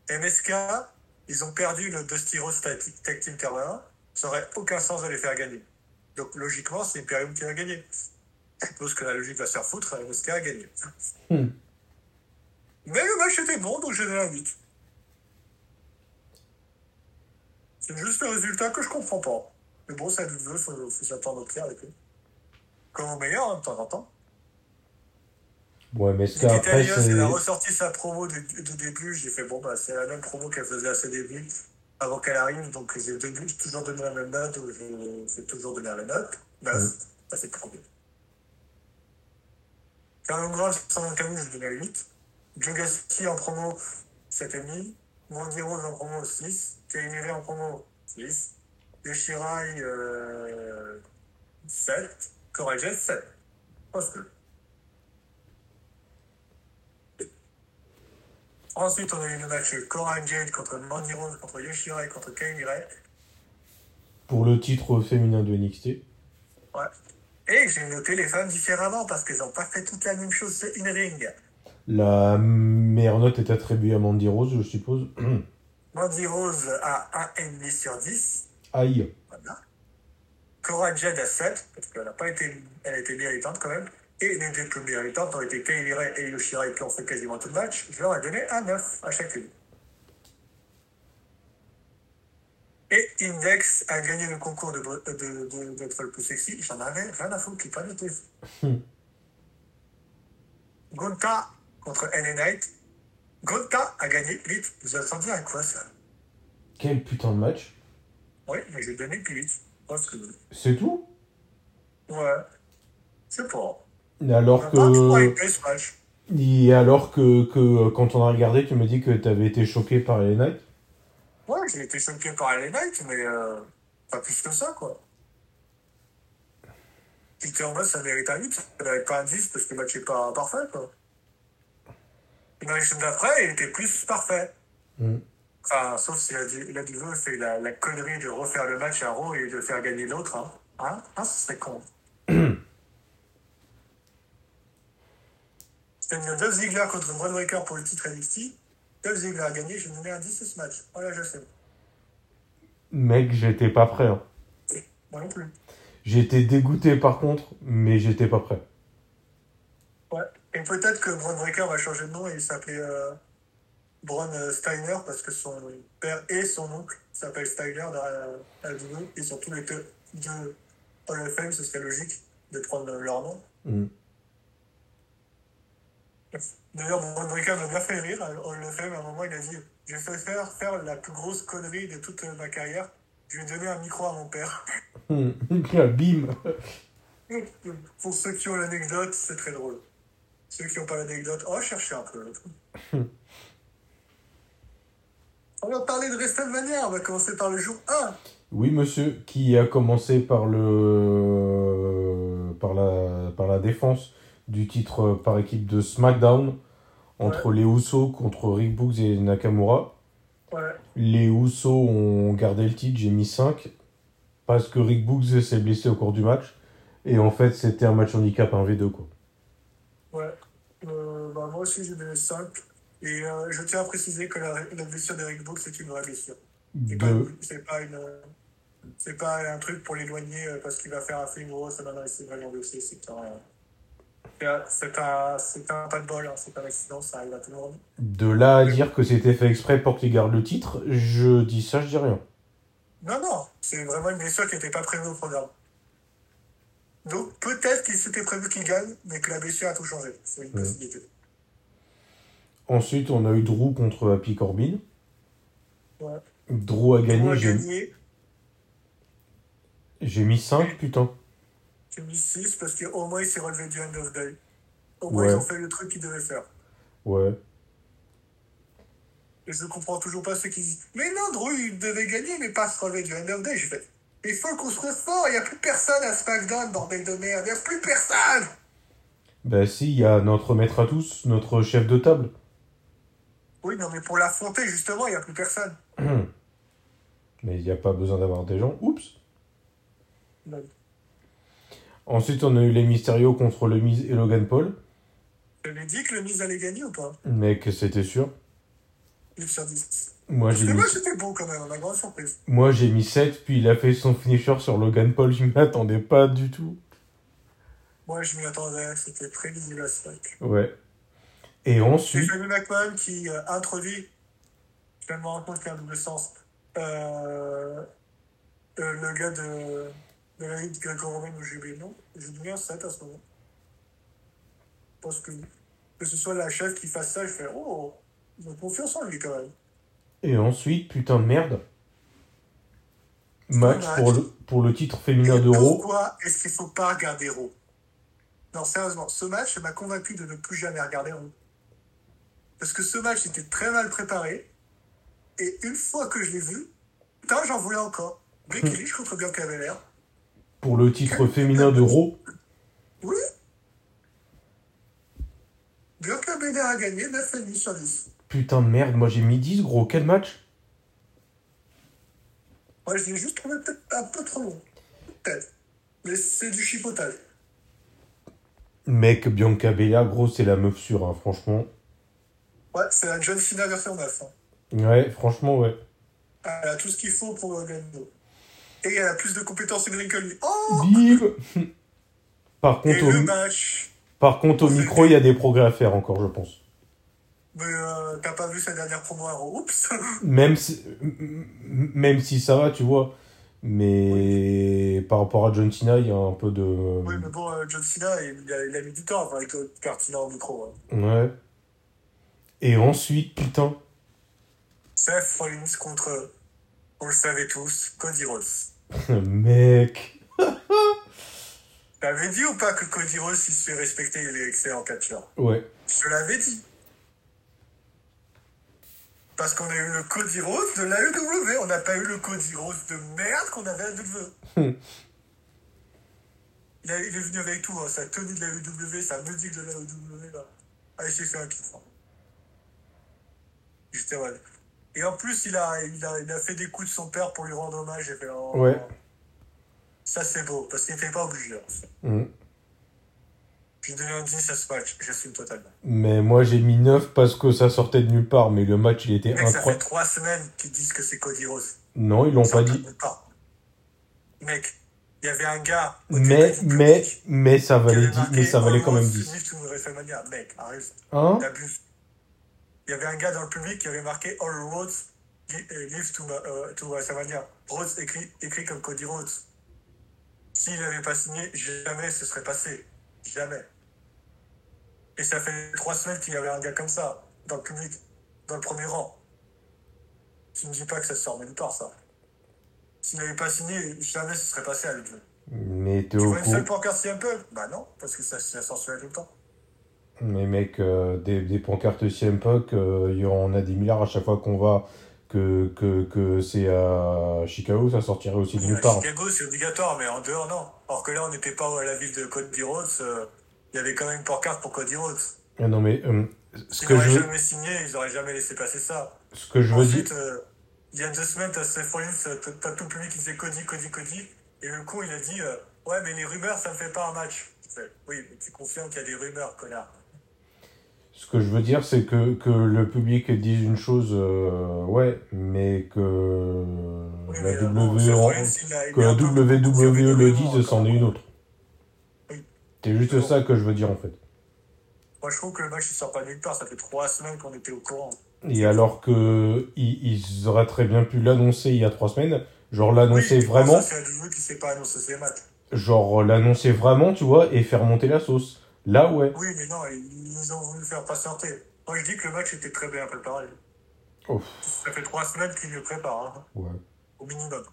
MSK, ils ont perdu le Dusty Rose Tag Team. Ça aurait aucun sens de les faire gagner. Donc, logiquement, c'est Imperium qui va gagner. Je suppose que la logique va se faire foutre, MSK a gagné. Hmm. Mais le match était bon, donc je donne un 8. C'est juste le résultat que je comprends pas. Mais bon, ça veut, faut, faut s'attendre au pire avec eux. Comme au meilleur, hein, de temps en temps. Ouais, mais ce Nick qu'après, c'est. elle a ressorti sa promo de, de début. J'ai fait, bon, bah, c'est la même promo qu'elle faisait à ses débuts, avant qu'elle arrive. Donc, j'ai toujours donné la même note, j'ai toujours donné la même note. 9. Ça, c'est trop bien. Carlos Grove, sans Camus, je donnais 8. Joe Gassi en promo, 7,5. Mandy Rose en promo, 6. Kainere en promo, 6. Yoshirai, euh, 7. Coral Jet, 7. Parce que. Ensuite, on a eu le match Coral Jet contre Mandy Rose, contre Yoshirai, contre Kainere. Pour le titre féminin de NXT. Ouais. Et j'ai noté les femmes différemment parce qu'elles n'ont pas fait toute la même chose in-ring. La meilleure note est attribuée à Mandy Rose, je suppose. *clears throat* Mandy Rose à 1,5 sur 10. Aïe. Voilà. Cora Jade à 7, parce qu'elle n'a pas été, elle a été méritante quand même. Et les deux plus méritantes ont été Kay Ray et Yoshirai qui ont fait quasiment tout le match. Je leur ai donné un 9 à chacune. Et Index a gagné le concours de, de, de, d'être le plus sexy. J'en avais rien à foutre, qui pas noté. Gonta contre Knight. Gonta a gagné 8. Vous attendiez à quoi ça? Quel putain de match. Oui, mais j'ai donné que 8. Que. C'est tout? Ouais. Je sais pas. Et alors que. Et alors que, que quand on a regardé, tu me dis que t'avais été choqué par les Knights? Ouais, j'ai été choqué par les Knights, mais euh, pas plus que ça, quoi. Peter Moss, ça mérite un 8, ça mérite pas un 10 parce que le match est pas parfait, quoi. Et dans les d'après, il était plus parfait. Mm. Enfin, sauf si la, la fait la, la connerie de refaire le match à Raw et de faire gagner l'autre, hein. Hein, hein ce serait con. C'était une Dolph Ziggler contre Braun Breaker pour le titre NXT. Dolph Ziggler a gagné, j'ai donné un 10 à ce match. Voilà, je sais. Mec, j'étais pas prêt. hein. Moi non plus. J'étais dégoûté par contre, mais j'étais pas prêt. Ouais. Et peut-être que Braun Breaker va changer de nom et il s'appelait euh, Braun euh, Steiner parce que son père et son oncle s'appellent Steiner dans la, WWE. Ils sont tous les deux, Hall of Fame, ce serait logique de prendre leur nom. Mm. D'ailleurs, Breaker m'a bien fait rire. à Hall of Fame, à un moment, il a dit Je vais faire faire la plus grosse connerie de toute ma carrière. Je vais donner un micro à mon père. *laughs* Mm. *laughs* Bim Pour ceux qui ont l'anecdote, c'est très drôle. Ceux qui n'ont pas l'anecdote, oh, cherchez un peu. *laughs* on va parler de WrestleMania, on va commencer par le jour 1. Oui, monsieur, qui a commencé par le par la par la défense du titre par équipe de SmackDown entre les Usos contre Rick Books et Nakamura. Ouais. Les Usos ont gardé le titre, j'ai mis 5 parce que Rick Books s'est blessé au cours du match et en fait, c'était un match handicap 1v2 quoi. Ouais. Euh, bah, moi aussi, j'ai donné 5. Et euh, je tiens à préciser que la, la blessure d'Eric Book, c'est une vraie blessure. C'est pas, pas une. C'est pas un truc pour l'éloigner euh, parce qu'il va faire un film gros, ça va dans les vraiment blessé. C'est un. c'est un- C'est un, c'est un pas de bol, hein, c'est un accident, ça arrive à tout le monde. de là à dire que c'était fait exprès pour qu'il garde le titre, je dis ça, je dis rien. Non, non, c'est vraiment une blessure qui n'était pas prévue au programme. Donc peut-être qu'il s'était prévu qu'il gagne, mais que la blessure a tout changé. C'est une Ouais. possibilité. Ensuite, on a eu Drew contre Happy Corbin. Ouais. Drew a gagné, gagné. j'ai mis 5, putain. J'ai mis 6 parce qu'au moins il s'est relevé du end of day. Au moins Ouais. ils ont fait le truc qu'ils devaient faire. Ouais. Et je comprends toujours pas ceux qui disent Mais non, Drew, il devait gagner, mais pas se relever du end of day. J'ai fait Il faut qu'on soit fort, il n'y a plus personne à SmackDown, bordel de merde, il n'y a plus personne Bah si, il y a notre maître à tous, notre chef de table. Oui, non, mais pour l'affronter, justement, il n'y a plus personne. Mais il n'y a pas besoin d'avoir des gens. Oups. Non. Ensuite, on a eu les Mysterio contre le Miz et Logan Paul. Je l'ai dit que le Miz allait gagner ou pas? Mec, c'était sûr. 8 sur 10. Moi, j'ai Mais mis, c'était bon quand même, ma grande surprise. moi, j'ai mis 7, puis il a fait son finisher sur Logan Paul. Je m'y attendais pas du tout. Moi, je m'y attendais, c'était prévisible à ce. Ouais. Et C'est ensuite, Jamie McMahon qui euh, introduit, je me rendre compte qu'il y a un double sens, euh, euh, le gars de, de la ligue gréco-romaine où j'ai oublié le nom. J'ai oublié un 7 à ce moment. Parce que que ce soit la chef qui fasse ça, je fais Oh, ont confiance en lui quand même. et ensuite, putain de merde. Match pour le, pour le titre féminin de Raw. pourquoi est-ce qu'il faut pas regarder Raw? Non, sérieusement, ce match m'a convaincu de ne plus jamais regarder Raw. Parce que ce match était très mal préparé. Et une fois que je l'ai vu, putain, j'en voulais encore. Becky Lynch contre Bianca Belair. Pour le titre féminin de Raw. Oui Bianca Belair a gagné 9,5 sur 10. Putain de merde, moi j'ai mis 10, gros. Quel match? Moi, je l'ai juste trouvé peut-être un peu trop long. Peut-être. Mais c'est du chipotage. Mec, Bianca Belair, gros, c'est la meuf sûre, hein, franchement. Ouais, c'est la John Cena version 9. hein. Ouais, franchement, ouais. Elle a tout ce qu'il faut pour gagner. Et elle a plus de compétences *laughs* et ring que lui. Oh Bim Par Et contre, au, le match par contre, au micro, il y a des progrès à faire encore, je pense. Mais euh, t'as pas vu sa dernière promo à Oups *laughs* Même si, même si ça va, tu vois. Mais par rapport à John Cena, il y a un peu de. Oui, mais bon, euh, John Cena, il, a, il a mis du temps avant avec le Cena au micro. hein. Ouais. Et ensuite, putain. Seth Rollins contre, on le savait tous, Cody Rhodes. *laughs* Mec. *laughs* T'avais dit ou pas que Cody Rhodes, il se fait respecter, il est excellent catcheur? Ouais. Je l'avais dit. Parce qu'on a eu le Cody Rhodes de l'AEW, on n'a pas eu le Cody Rhodes de merde qu'on avait à WWE. *laughs* il, est venu avec tout, hein, sa tenue de l'AEW, sa musique de l'AEW, là. Ah, il s'est fait un kiff. J'étais ouais. Et en plus, il a, il, a, il a fait des coups de son père pour lui rendre hommage. J'ai fait, oh, Ouais. Ça, c'est beau, parce qu'il n'était pas obligé. hein. Mm. J'ai donné un 10 à ce match, j'assume totalement. Mais moi, j'ai mis 9 parce que ça sortait de nulle part. Mais le match, il était Mec, ça fait incroyable. trois semaines qu'ils disent que c'est Cody Rhodes. Non, ils l'ont pas en dit. Mec, il y avait un gars. Mais, mais, mais ça valait, avait 10, marqué mais ça valait quand même Almost 10. finished to WrestleMania. Mec, arrête, Hein? T'abuses. Il y avait un gars dans le public qui avait marqué All Roads li- euh, live to, euh, to WrestleMania. Rhodes écrit, écrit comme Cody Rhodes. S'il n'avait pas signé, jamais ce serait passé. Jamais. Et ça fait trois semaines qu'il y avait un gars comme ça, dans le public, dans le premier rang. Tu ne dis pas que ça sort nulle part, ça. S'il n'avait pas signé, jamais ce serait passé à lui. Mais Tu vois une seule pancarte CM Bah non, parce que ça, ça sort sur tout le temps. Mais mec, euh, des, des pancartes CM Punk, euh, y en a des milliards à chaque fois qu'on va. Que, que, que c'est à Chicago, ça sortirait aussi de nulle part. Chicago, c'est obligatoire, mais en dehors, non. Alors que là, on n'était pas à la ville de Cody Rhodes. euh, Il y avait quand même une pancarte pour Cody Rhodes. Ah Non, mais euh, ce S'ils que je jamais signé, ils n'auraient jamais laissé passer ça. ce que je veux dire. Euh, il y a deux semaines, t'as Seth Rollins, euh, t'as tout le public qui disait Cody, Cody, Cody. Et le coup, il a dit euh, Ouais, mais les rumeurs, ça ne fait pas un match. Oui, mais tu confirmes qu'il y a des rumeurs, connard. Ce que je veux dire, c'est que, que le public dise une chose, euh, ouais, mais que Oui, la mais, euh, WWE, que la confirmé le de dise, c'en est une autre. Oui. C'est juste Bon. ça que je veux dire en fait. Moi, je trouve que le match, il sort pas nulle part. Ça fait trois semaines qu'on était au courant. Et alors que ils, ils auraient très bien pu l'annoncer il y a trois semaines, genre l'annoncer Oui, vraiment, ça, qui sait pas annoncer ses matchs. Genre l'annoncer vraiment, tu vois, et faire monter la sauce. Là, ouais. Oui, mais non, ils nous ont voulu faire patienter. Moi, je dis que le match était très bien préparé. Ouf. Ça fait trois semaines qu'ils le préparent, hein, Ouais. au minimum.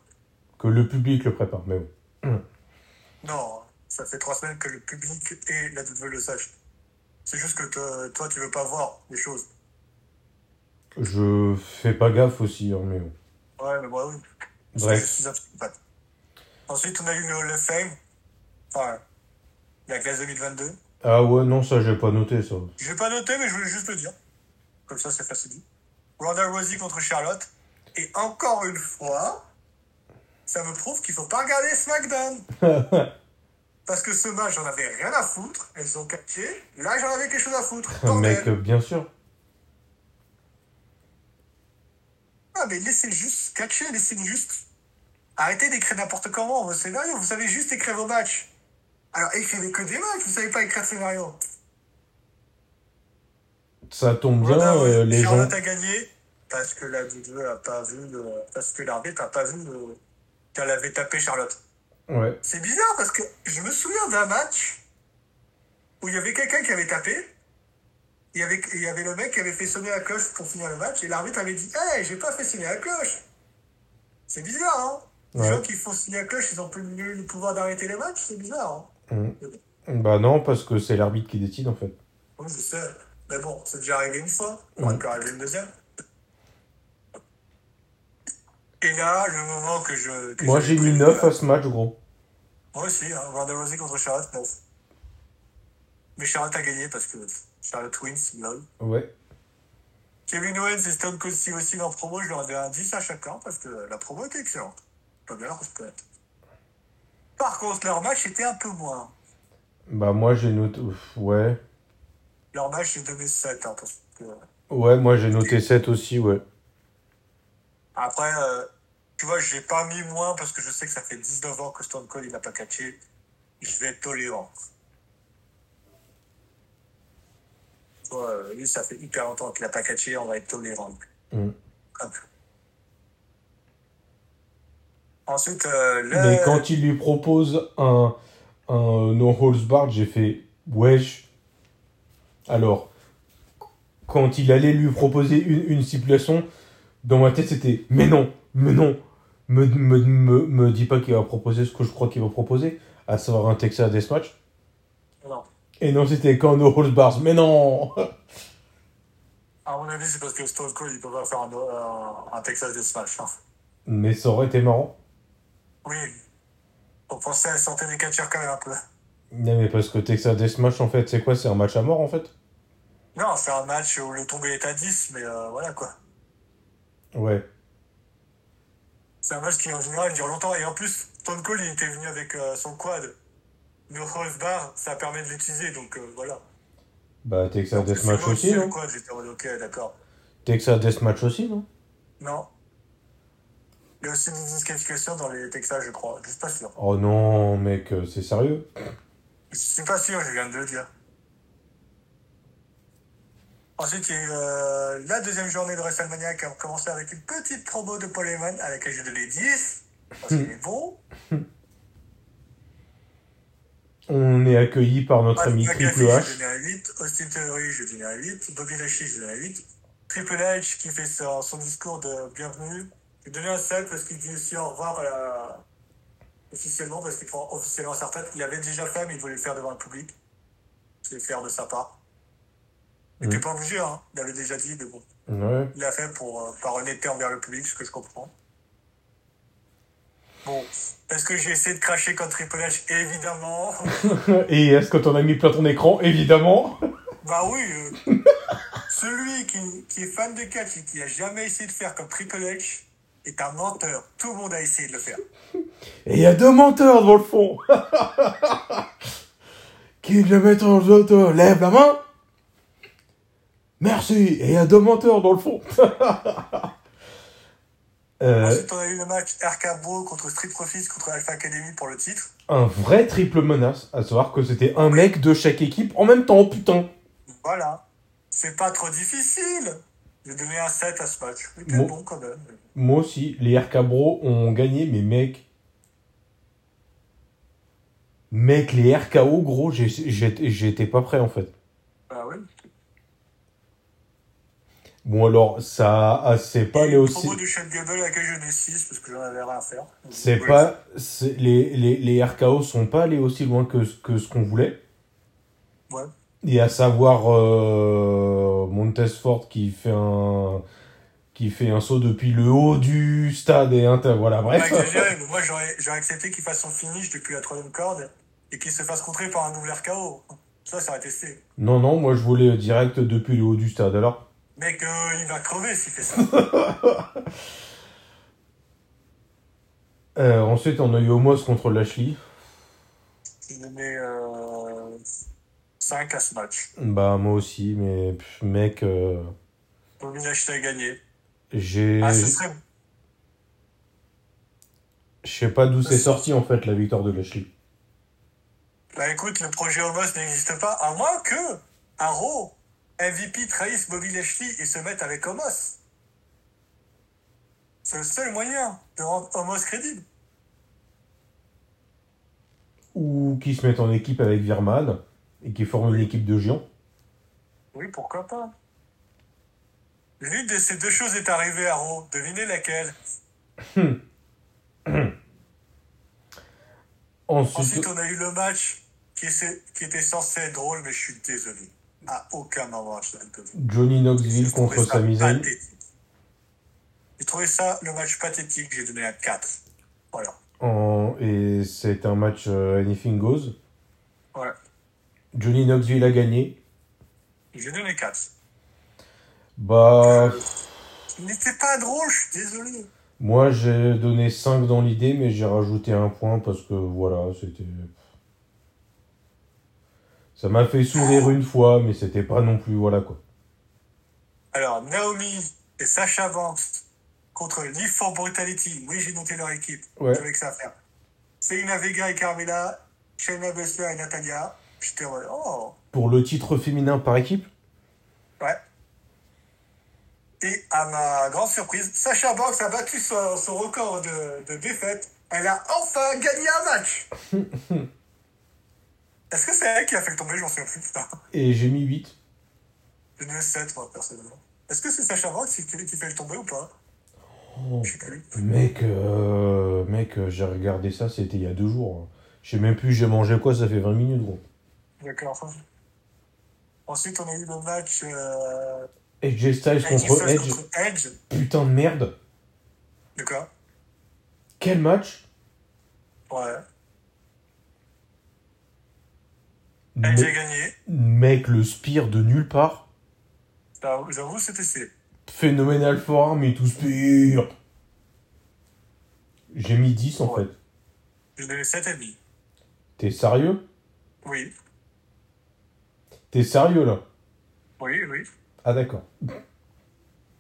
Que le public le prépare, mais bon. *clears throat* Non, ça fait trois semaines que le public et la WWE le sachent. C'est juste que te- toi, tu veux pas voir les choses. Je fais pas gaffe aussi, hein, mais bon. Ouais, mais moi, oui. Bref. Ensuite, on a eu le Hall of Fame. Enfin, la classe 2022. Ah ouais, non, ça, j'ai pas noté, ça. Je vais pas noter, mais je voulais juste le dire. Comme ça, c'est facile dit. Ronda Rousey contre Charlotte. Et encore une fois, ça me prouve qu'il faut pas regarder SmackDown. *laughs* Parce que ce match, j'en avais rien à foutre. Elles sont catchées. Là, j'en avais quelque chose à foutre. *laughs* Bordel. Mec, bien sûr. Ah, mais laissez juste catcher, laissez juste. Arrêtez d'écrire n'importe comment vos scénarios. Vous savez juste écrire vos matchs. Alors, écrivez que des matchs, vous savez pas écrire de scénario. Ça tombe bien, euh, les gens. Charlotte a gagné parce que la WWE a pas vu le... parce que l'arbitre a pas vu le... qu'elle avait tapé Charlotte. Ouais. C'est bizarre parce que je me souviens d'un match où il y avait quelqu'un qui avait tapé. Il y, avait, il y avait le mec qui avait fait sonner la cloche pour finir le match et l'arbitre avait dit Hey, j'ai pas fait sonner la cloche. C'est bizarre, hein Les gens qui font sonner la cloche, ils ont plus le pouvoir d'arrêter les matchs, c'est bizarre. Hein Bah non, parce que c'est l'arbitre qui décide, en fait. Oui, je sais. Mais bon, c'est déjà arrivé une fois, on va encore arriver une deuxième. Et là, le moment que je. que Moi, j'ai mis prévu, 9 là. à ce match, gros. Moi aussi, hein, Ronda Rousey contre Charlotte, 9. Mais Charlotte a gagné parce que Charlotte wins, lol. Ouais. Kevin Owens et Stone Cold Steve Austin en promo, je leur ai donné un 10 à chacun parce que la promo était excellente. Pas bien leur reconnaître. Par contre, leur match était un peu moins. Bah moi, j'ai noté... Ouais. Leur match, j'ai donné 7. Hein, parce que... Ouais, moi, j'ai noté 7 aussi, ouais. Après, euh, tu vois, j'ai pas mis moins parce que je sais que ça fait 19 ans que Stone Cold il n'a pas catché. Je vais être tolérant. Euh, lui, ça fait hyper longtemps qu'il n'a pas catché, on va être tolérant. Mm. Ensuite, euh, le... Mais quand il lui propose un, un no holds barred, j'ai fait wesh. Alors, quand il allait lui proposer une, une stipulation, dans ma tête c'était mais non, mais non, me, me, me, me dis pas qu'il va proposer ce que je crois qu'il va proposer, à savoir un Texas Deathmatch. Non. Et non, c'était quand no holds barred, mais non À mon avis, c'est parce que Stone Cold, il peut pas faire un, un, un Texas Deathmatch. Hein. Mais ça aurait été marrant. Oui. Faut penser à la santé des catcheurs quand même un peu. Non, mais parce que Texas Deathmatch, en fait, c'est quoi? C'est un match à mort, en fait? Non, c'est un match où le tombé est à 10, mais euh, voilà quoi. Ouais. C'est un match qui en général dure longtemps. Et en plus, Stone Cold, il était venu avec euh, son quad. Le Rose Bar, ça permet de l'utiliser, donc euh, voilà. Bah, Texas Deathmatch aussi, le non? quad, j'étais en ok, d'accord. Texas Deathmatch aussi, non? Non. Il y a aussi une disqualification dans les Texas, je crois. Je suis pas sûr. Oh non, mec, c'est sérieux? Je suis pas sûr, je viens de le dire. Ensuite, il y a eu euh, la deuxième journée de WrestleMania qui a commencé avec une petite promo de Paul Heyman à laquelle j'ai donné 10. Parce qu'il est *laughs* bon. On est accueilli par notre ami Triple H. donné un 8. Austin Theory, j'ai donné un 8. Bobby Lashley, j'ai donné un 8. Triple H qui fait son, son discours de bienvenue. J'ai donné un 7 parce qu'il dit aussi au revoir à la- officiellement parce qu'il prend officiellement sa retraite. Il avait déjà fait, mais il voulait le faire devant le public. C'est faire de sa part. Il n'était Mm. pas obligé, hein. Il avait déjà dit, mais bon. Ouais. Il l'a fait pour, euh, par honnêteté envers le public, ce que je comprends. Bon, est-ce que j'ai essayé de cracher contre Triple H? Évidemment. *laughs* Et est-ce que t'en as mis plein ton écran? Évidemment. *laughs* bah oui, euh, celui qui, qui est fan de catch et qui a jamais essayé de faire comme Triple H est un menteur. Tout le monde a essayé de le faire. Et il y a deux menteurs dans le fond. *laughs* qui le met en auto Lève la main. Merci. Et il y a deux menteurs dans le fond. *laughs* Euh, Ensuite, on a eu le match RK Bro contre Street Profits contre Alpha Academy pour le titre. un vrai triple menace, à savoir que c'était un mec de chaque équipe en même temps, putain. Voilà. C'est pas trop difficile. J'ai donné un 7 à ce match. Il était Bon. quand même. Moi aussi, les RK Bro ont gagné, mais mec, Mec, les RKO, gros, j'étais pas prêt en fait. Bah ouais. Bon, alors, ça ah, c'est pas les aussi. promo de Chad Gable à laquelle je mets 6 parce que j'en avais rien à faire. C'est pas. Les, les, les RKO sont pas allés aussi loin que, que ce qu'on voulait. Ouais. Et à savoir euh, Montesfort qui fait un. qui fait un saut depuis le haut du stade et. Voilà, bref. mais moi j'aurais j'aurais accepté qu'il fasse son finish depuis la troisième corde et qu'il se fasse contrer par un double RKO. Ça, ça aurait testé. Non, non, moi je voulais direct depuis le haut du stade. Alors, Mec, euh, il va crever s'il fait ça. *laughs* euh, ensuite on a eu Omos contre Lashley. Donnais euh, 5 à ce match. Bah, moi aussi, mais pff, mec, euh, Lashley a gagné. j'ai. Ah, ce serait. Je sais pas d'où c'est sorti en fait la victoire de Lashley. Bah écoute, le projet Homos n'existe pas, à moins que Raw MVP trahisse Bobby Lashley et se mette avec Homos. C'est le seul moyen de rendre Homos crédible. Ou qui se mettent en équipe avec Virman et qui forment une équipe de géants. Oui, pourquoi pas. L'une de ces deux choses est arrivée à Raw. Devinez laquelle Ensuite, Ensuite, on a eu le match qui, était censé être drôle, mais je suis désolé. À aucun moment, je. Johnny Knoxville contre Sami Zayn. J'ai trouvé ça le match pathétique, j'ai donné un 4. Voilà. En- Et c'est un match euh, Anything Goes. Johnny Knoxville a gagné. J'ai donné 4. Bah, n'était pas drôle, je suis désolé. moi j'ai donné 5 dans l'idée, mais j'ai rajouté un point parce que voilà, c'était. Ça m'a fait sourire une fois, mais c'était pas non plus, voilà quoi. Alors, Naomi et Sacha Banks contre Live for Brutality. Oui, j'ai noté leur équipe. Ouais. J'avais que ça à faire. Selena Vega et Carmela, Shayna Baszler et Natalia. J'étais oh, Pour le titre féminin par équipe, ouais. Et à ma grande surprise, Sacha Banks a battu son, son record de, de défaite. Elle a enfin gagné un match. *laughs* Est-ce que c'est elle qui a fait le tomber J'en sais plus. Putain. et j'ai mis 8. J'ai donné 7, moi, personnellement. Est-ce que c'est Sacha Banks qui, qui fait le tomber ou pas? Oh, mec, euh, mec, euh, j'ai regardé ça, c'était il y a deux jours. Je sais même plus, j'ai mangé quoi, ça fait 20 minutes, gros. D'accord. Ensuite, on a eu le match euh, Styles Edge contre Styles Edge, contre Edge. putain de merde. De quoi Quel match? Ouais. Edge a gagné. Mec, le spire de nulle part. J'avoue, J'avoue, c'était c'est. Phénoménal forearm et tout spire. J'ai mis 10 en Ouais. fait. J'ai donné 7,5. T'es sérieux? Oui, T'es sérieux là? Oui, oui. Ah d'accord.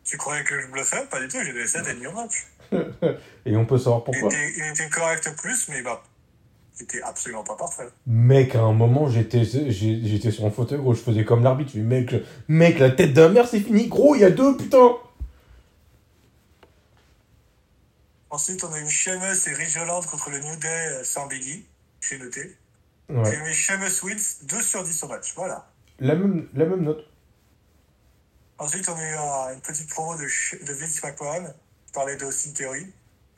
Tu croyais que je bluffais? Pas du tout, j'ai donné 7,5 au match. *laughs* Et on peut savoir Il pourquoi était, il était correct plus, mais bah, il était absolument pas parfait. Mec, à un moment, j'étais j'étais sur un fauteuil, gros, je faisais comme l'arbitre. Je mec, mec, la tête d'un mère, c'est fini. Gros, il y a deux, putain Ensuite, on a eu Sheamus et Rich Holland contre le New Day sans Biggie. J'ai noté. Ouais. J'ai mis Sheamus wins 2 sur 10 au match. Voilà. La même, la même note. Ensuite, on a eu un- une petite promo de, de Vince McMahon. Je parlais d'Austin Theory,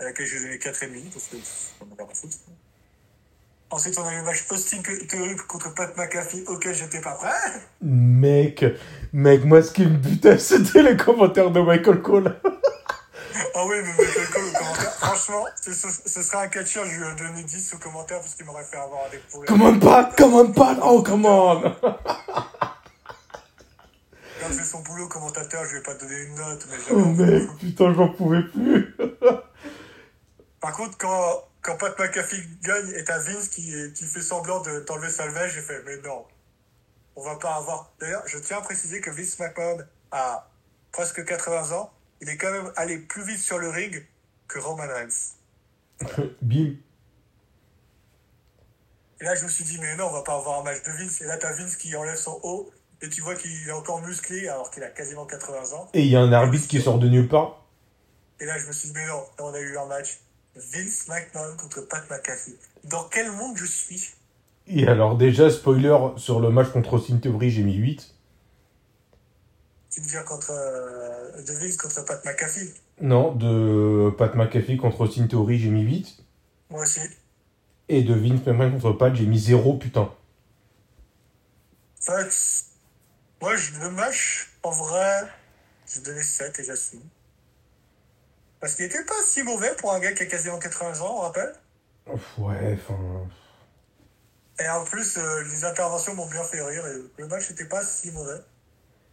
à laquelle j'ai donné 4,5 parce que l'air à foutre. Ensuite, on a eu le match Austin Theory contre Pat McAfee, auquel j'étais pas prêt. Mec, mec, moi, ce qui me butait, *laughs* c'était les commentaires de Michael Cole. Ah oui, mais Michael Cole au commentaire. Franchement, ce, serait un catcheur, je lui ai donné 10 au commentaire parce qu'il m'aurait fait avoir des pourris. Commande pas, commande pas, oh, commande Quand c'est son boulot commentateur, je ai pas donné une note, mais Oh mec, putain, j'en pouvais plus. *laughs* Par contre, quand, quand Pat McAfee gagne et t'as Vince qui, qui fait semblant de t'enlever sa veste, j'ai fait, mais non, on va pas avoir. D'ailleurs, je tiens à préciser que Vince McMahon a presque 80 ans. Il est quand même allé plus vite sur le ring que Roman Reigns. *laughs* Bim. Et là, je me suis dit, mais non, on va pas avoir un match de Vince. Et là, t'as Vince qui enlève son haut et tu vois qu'il est encore musclé alors qu'il a quasiment 80 ans. Et il y a un arbitre qui sort de nulle part. Et là, je me suis dit, mais non, là, on a eu un match Vince McMahon contre Pat McAfee. Dans quel monde je suis? Et alors, déjà, spoiler sur le match contre Austin Theory, j'ai mis 8. Tu veux dire contre euh, Deville contre Pat McAfee? Non, de Pat McAfee contre Austin Theory, j'ai mis 8. Moi aussi. Et de Vince McMahon contre Pat, j'ai mis 0, putain. Fait, moi, je- le match, en vrai, j'ai donné 7 et j'assume. Parce qu'il était pas si mauvais pour un gars qui a quasiment 80 ans, on rappelle. Ouf, Ouais, enfin. Et en plus, euh, les interventions m'ont bien fait rire et le match n'était pas si mauvais.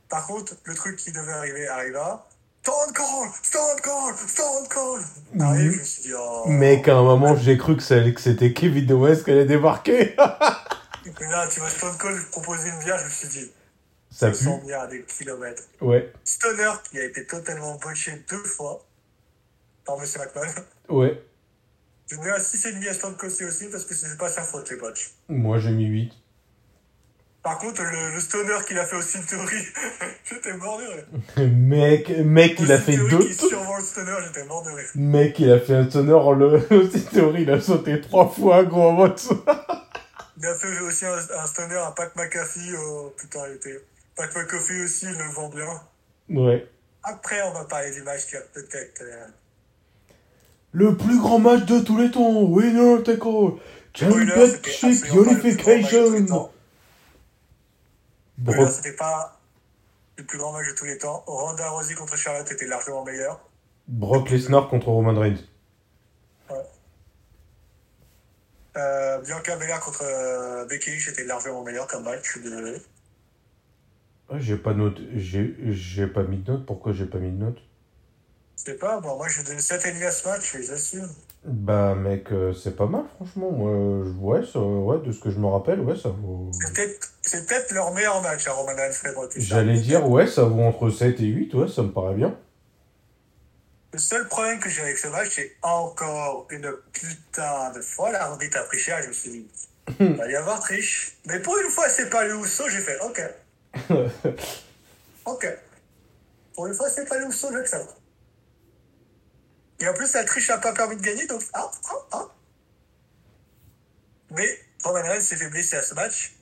Par contre, le truc qui devait arriver arriva. Stone Cold! Stone Cold! Stone Cold! Arrive, je me suis dit, oh. Mec, à un moment, j'ai cru que que c'était Kevin Owens qui allait débarquer. *laughs* Et là, tu vois Stone Cold proposer une bière, je me suis dit, ça pue. sens bien à des kilomètres. Ouais, Stoner, qui a été totalement botché deux fois par Monsieur McMahon. ouais. Je mets à 6,5 à Cold aussi parce que c'est pas sa faute, les botches. Moi, j'ai mis 8. Par contre, le, le Stoner qu'il a fait aussi une théorie, *laughs* j'étais mort de rire. *laughs* Mec, mec, il a fait deux. Qui le Stoner, j'étais mort de rire. Mec, il a fait un sonore, le *laughs* Austin Theory, il a sauté trois fois, gros, en mode. Il a fait aussi un, un Stoner à Pat McAfee. Oh, putain, il était. Pat McAfee aussi, le vend bien. Ouais. Après, on va parler du match qui a peut-être. euh, Le plus grand match de tous les temps, winner take all, championship unification. Spoiler, c'était pas le plus grand match de tous les temps. Ronda Rousey contre Charlotte était largement meilleur. Brock Lesnar contre Roman Reigns. Euh, Bianca Belair contre euh, Becky Lynch était largement meilleur comme match, je suis désolé. J'ai pas note, j'ai, j'ai pas mis de note. Pourquoi j'ai pas mis de note? Je sais pas, bon, moi je donne 7,5 à ce match, et j'assume. Bah, mec, euh, c'est pas mal, franchement. Euh, ouais, ça, ouais, de ce que je me rappelle, ouais, ça vaut. C'est peut-être c'est peut-être leur meilleur match à Roman et Brock Lesnar. J'allais dire, ouais, ça vaut entre 7 et 8, ouais, ça me paraît bien. Le seul problème que j'ai avec ce match, c'est encore une putain de fois l'arbitre a pris cher. Je me suis dit, *laughs* il va y avoir triche. Mais pour une fois, c'est pas le Ousso, j'ai fait, ok. *laughs* ok. Pour une fois, c'est pas Ousso, j'accepte. Et en plus, la triche n'a pas permis de gagner, donc ah, ah, ah. Mais Roman Reigns s'est fait blesser à ce match.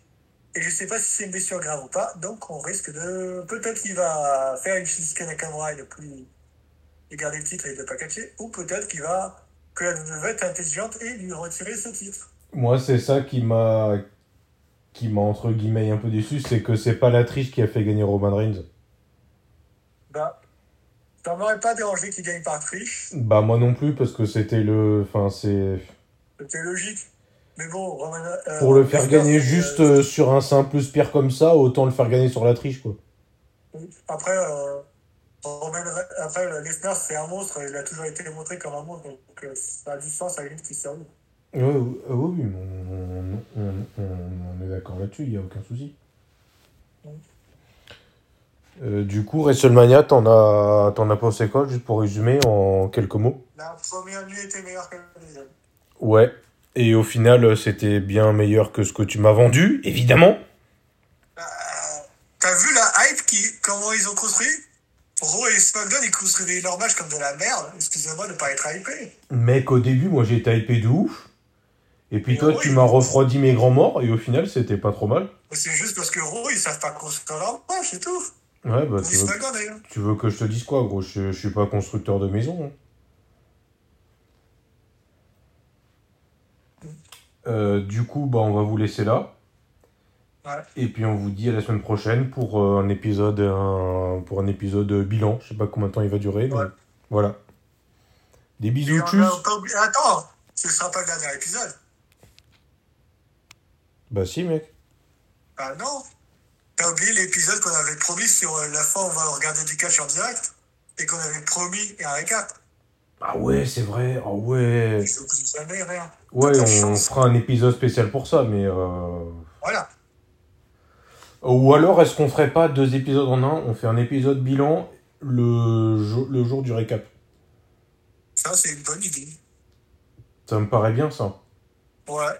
Et je sais pas si c'est une blessure grave ou pas, donc on risque de. Peut-être qu'il va faire une Shinsuke Nakamura et ne plus et garder le titre et ne pas catcher, ou peut-être qu'il va que la WWE être intelligente et lui retirer ce titre. Moi, c'est ça qui m'a. Qui m'a entre guillemets un peu déçu, c'est que c'est pas la triche qui a fait gagner Roman Reigns. Bah, ça m'aurait pas dérangé qu'il gagne par triche, Bah, moi non plus, parce que c'était le. Enfin, c'est. c'était logique. Mais bon, Roman, euh, Pour le faire gagner juste euh, euh, sur un simple spire comme ça, autant le faire gagner sur la triche, quoi. Après, euh, Roman, après Lesnar, c'est un monstre, il a toujours été montré comme un monstre, donc euh, ça a du sens à limite qu'il serve. Ouais, oui, mais on, on, on- on est d'accord là-dessus, il n'y a aucun souci. Euh, du coup, WrestleMania, t'en as, t'en as pensé quoi, juste pour résumer en quelques mots? La première nuit était meilleure que la deuxième. Ouais. Et au final, c'était bien meilleur que ce que tu m'as vendu, évidemment. Euh, T'as vu la hype qui, comment ils ont construit? Raw et SmackDown, ils construisaient leur match comme de la merde. Excusez-moi de pas être hypé. Mec, au début, moi j'étais hypé de ouf. Et puis toi, tu m'as refroidi mes grands morts, et au final, c'était pas trop mal. C'est juste parce que Raw, ils savent pas construire leur c'est tout. Ouais, bah tu veux, d'ailleurs. tu veux que je te dise quoi, gros? Je, je suis pas constructeur de maison. hein. Euh, du coup, bah, on va vous laisser là. Ouais. Et puis on vous dit à la semaine prochaine pour euh, un épisode un, pour un épisode bilan. Je sais pas combien de temps il va durer, Ouais. voilà. Des bisous, tchuss. Attends, ce sera pas le dernier épisode. Bah si, mec. Ah non. T'as oublié l'épisode qu'on avait promis sur euh, la fois où on va regarder du catch en direct et qu'on avait promis un récap. Ah ouais, c'est vrai. Ah ouais. Je vous jamais rien. Ouais, on chance. fera un épisode spécial pour ça, mais... Euh... Voilà. Ou alors, est-ce qu'on ferait pas deux épisodes en un? On fait un épisode bilan le, le jour du récap. Ça, c'est une bonne idée. Ça me paraît bien, ça. Ouais.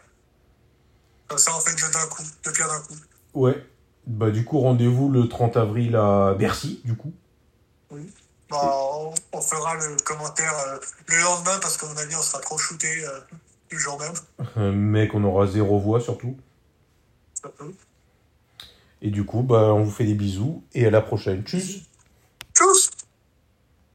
Ça, on fait deux d'un coup, deux pierres d'un coup. Ouais. Bah du coup, rendez-vous le 30 avril à Bercy, du coup. Bon, on, on fera le commentaire euh, le lendemain parce qu'à mon avis, on sera trop shooté euh, le jour même. Euh, mec, on aura zéro voix, surtout. Et du coup, bah, on vous fait des bisous et à la prochaine. Tchuss Tchuss